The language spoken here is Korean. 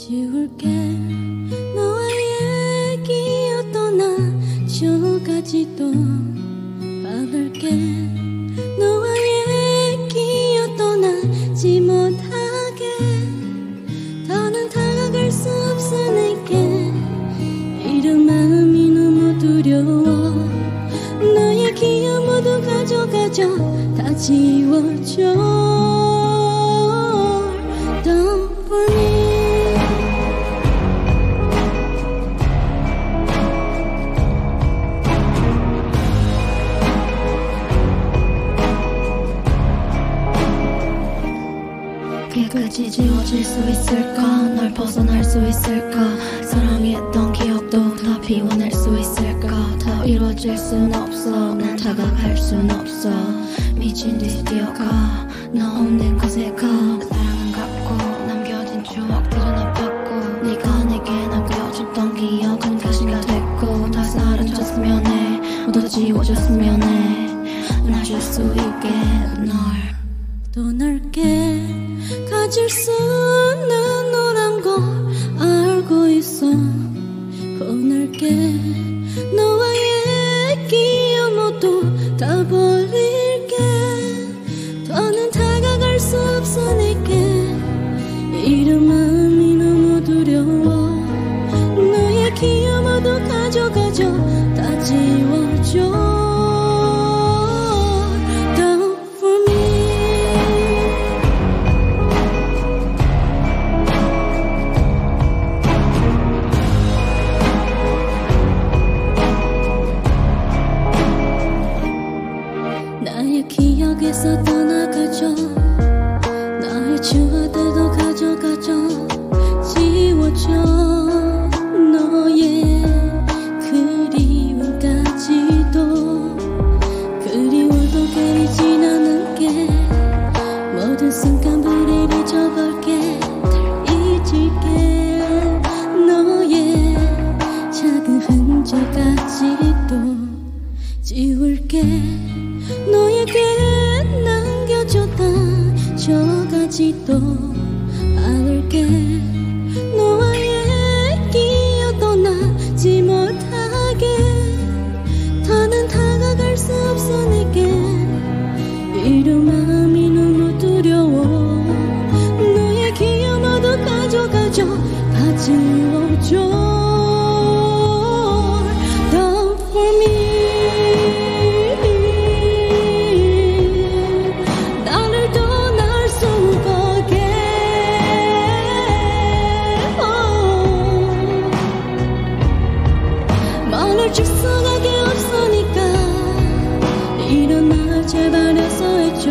지울게. 너와의 기억도 나 저까지도 받을게. 너와의 기억도 나지 못하게. 더는 다가갈 수 없어 내게. 이런 마음이 너무 두려워. 너의 기억 모두 가져가줘 다 지워줘 깨끗이 지워질 수 있을까? 널 벗어날 수 있을까? 사랑했던 기억도 다 비워낼 수 있을까? 더 이루어질 순 없어. 난 다가갈 순 없어. 미친 듯이 뛰어가. 너 없는 곳에 가. 사랑은 갖고 남겨진 추억들은 아팠고 네가 내게 남겨줬던 기억은 가시가 됐고 다 사라졌으면 해. 모두 지워졌으면 해날 줄수 있게 널더 넓게 가질 수 없는 너란 걸 알고 있어. 보낼게 너와의 기억 모두 다버 기억에서 떠나가죠. 나의 추억들도 가져가죠. 지워줘. 너의 그리움까지도. 그리워도 깨리진 않을게. 모든 순간들을 잊어볼게. 널 잊을게. 너의 작은 흔적까지도 지울게 지도 않을게. 실수가게 없으니까. 일어나 제발 해서 해줘